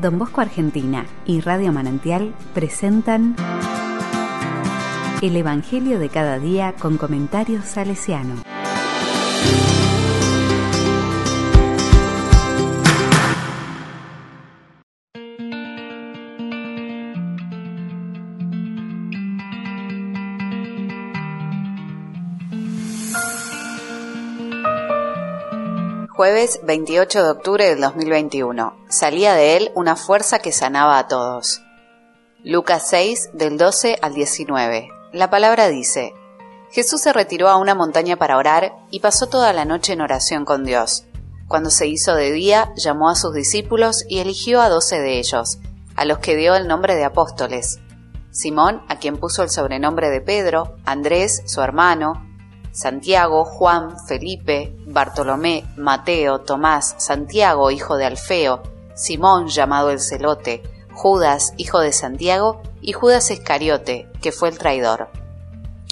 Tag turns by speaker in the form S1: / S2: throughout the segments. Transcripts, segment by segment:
S1: Don Bosco Argentina y Radio Manantial presentan El Evangelio de cada día con comentarios salesiano.
S2: Jueves 28 de octubre del 2021. Salía de él una fuerza que sanaba a todos. Lucas 6 del 12 al 19. La palabra dice, Jesús se retiró a una montaña para orar y pasó toda la noche en oración con Dios. Cuando se hizo de día, llamó a sus discípulos y eligió a doce de ellos, a los que dio el nombre de apóstoles. Simón, a quien puso el sobrenombre de Pedro, Andrés, su hermano, Santiago, Juan, Felipe, Bartolomé, Mateo, Tomás, Santiago, hijo de Alfeo, Simón, llamado el Celote, Judas, hijo de Santiago, y Judas Iscariote, que fue el traidor.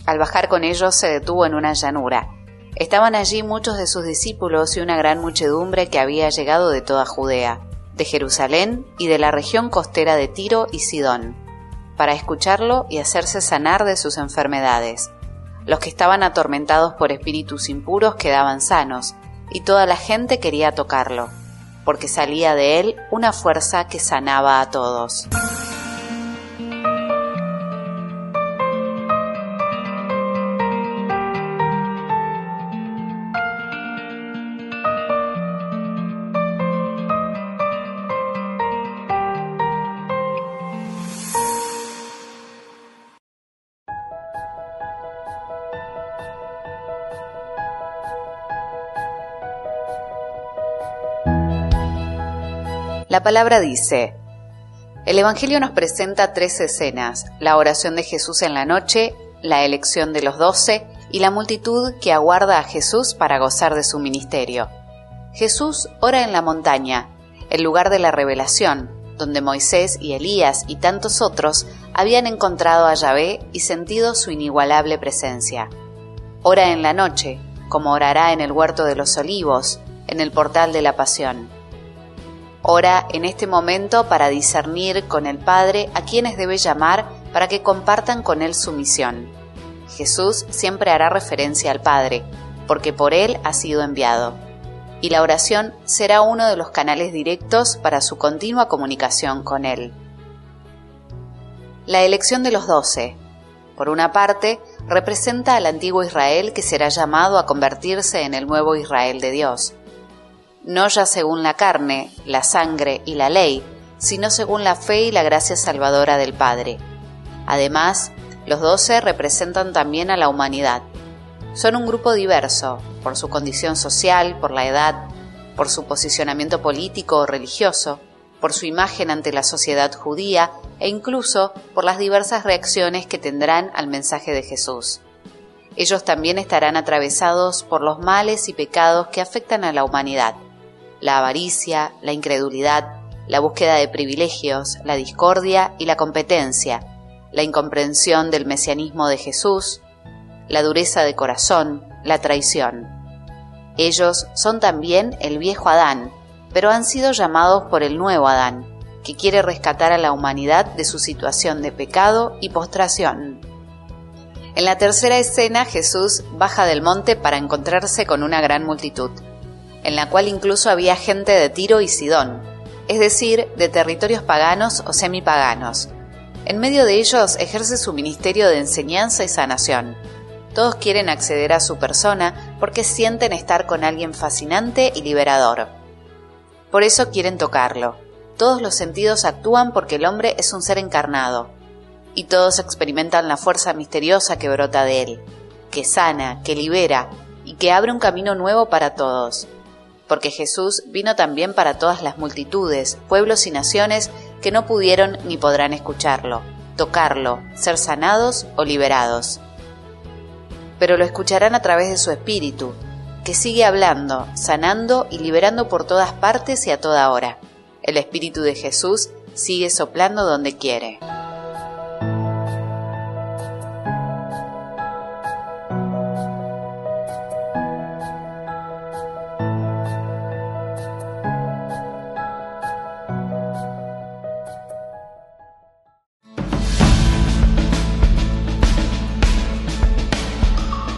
S2: Al bajar con ellos se detuvo en una llanura. Estaban allí muchos de sus discípulos y una gran muchedumbre que había llegado de toda Judea, de Jerusalén y de la región costera de Tiro y Sidón, para escucharlo y hacerse sanar de sus enfermedades. Los que estaban atormentados por espíritus impuros quedaban sanos, y toda la gente quería tocarlo, porque salía de él una fuerza que sanaba a todos. La palabra dice, el Evangelio nos presenta tres escenas, la oración de Jesús en la noche, la elección de los doce y la multitud que aguarda a Jesús para gozar de su ministerio. Jesús ora en la montaña, el lugar de la revelación, donde Moisés y Elías y tantos otros habían encontrado a Yahvé y sentido su inigualable presencia. Ora en la noche, como orará en el huerto de los olivos, en el portal de la pasión. Ora en este momento para discernir con el Padre a quienes debe llamar para que compartan con Él su misión. Jesús siempre hará referencia al Padre, porque por Él ha sido enviado. Y la oración será uno de los canales directos para su continua comunicación con Él. La elección de los doce. Por una parte, representa al antiguo Israel que será llamado a convertirse en el nuevo Israel de Dios no ya según la carne, la sangre y la ley, sino según la fe y la gracia salvadora del Padre. Además, los doce representan también a la humanidad. Son un grupo diverso, por su condición social, por la edad, por su posicionamiento político o religioso, por su imagen ante la sociedad judía e incluso por las diversas reacciones que tendrán al mensaje de Jesús. Ellos también estarán atravesados por los males y pecados que afectan a la humanidad la avaricia, la incredulidad, la búsqueda de privilegios, la discordia y la competencia, la incomprensión del mesianismo de Jesús, la dureza de corazón, la traición. Ellos son también el viejo Adán, pero han sido llamados por el nuevo Adán, que quiere rescatar a la humanidad de su situación de pecado y postración. En la tercera escena Jesús baja del monte para encontrarse con una gran multitud en la cual incluso había gente de Tiro y Sidón, es decir, de territorios paganos o semipaganos. En medio de ellos ejerce su ministerio de enseñanza y sanación. Todos quieren acceder a su persona porque sienten estar con alguien fascinante y liberador. Por eso quieren tocarlo. Todos los sentidos actúan porque el hombre es un ser encarnado, y todos experimentan la fuerza misteriosa que brota de él, que sana, que libera y que abre un camino nuevo para todos porque Jesús vino también para todas las multitudes, pueblos y naciones que no pudieron ni podrán escucharlo, tocarlo, ser sanados o liberados. Pero lo escucharán a través de su Espíritu, que sigue hablando, sanando y liberando por todas partes y a toda hora. El Espíritu de Jesús sigue soplando donde quiere.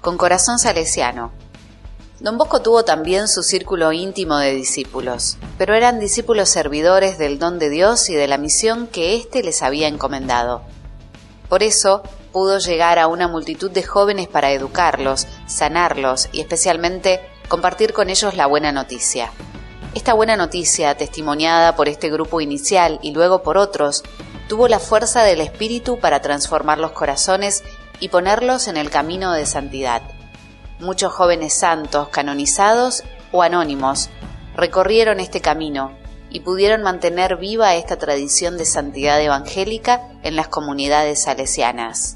S2: Con corazón salesiano. Don Bosco tuvo también su círculo íntimo de discípulos, pero eran discípulos servidores del don de Dios y de la misión que éste les había encomendado. Por eso pudo llegar a una multitud de jóvenes para educarlos, sanarlos y especialmente compartir con ellos la buena noticia. Esta buena noticia, testimoniada por este grupo inicial y luego por otros, tuvo la fuerza del Espíritu para transformar los corazones y ponerlos en el camino de santidad. Muchos jóvenes santos, canonizados o anónimos, recorrieron este camino y pudieron mantener viva esta tradición de santidad evangélica en las comunidades salesianas.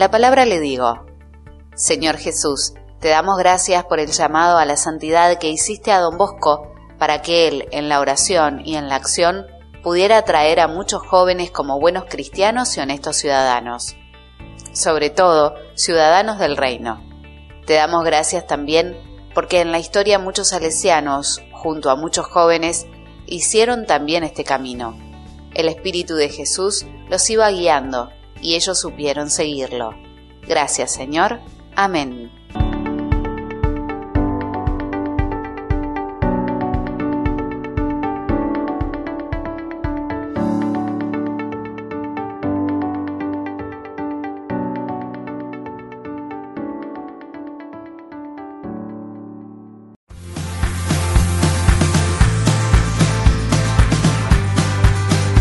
S2: La palabra le digo, Señor Jesús, te damos gracias por el llamado a la santidad que hiciste a don Bosco para que él, en la oración y en la acción, pudiera atraer a muchos jóvenes como buenos cristianos y honestos ciudadanos. Sobre todo, ciudadanos del reino. Te damos gracias también porque en la historia muchos salesianos, junto a muchos jóvenes, hicieron también este camino. El Espíritu de Jesús los iba guiando y ellos supieron seguirlo. Gracias Señor. Amén.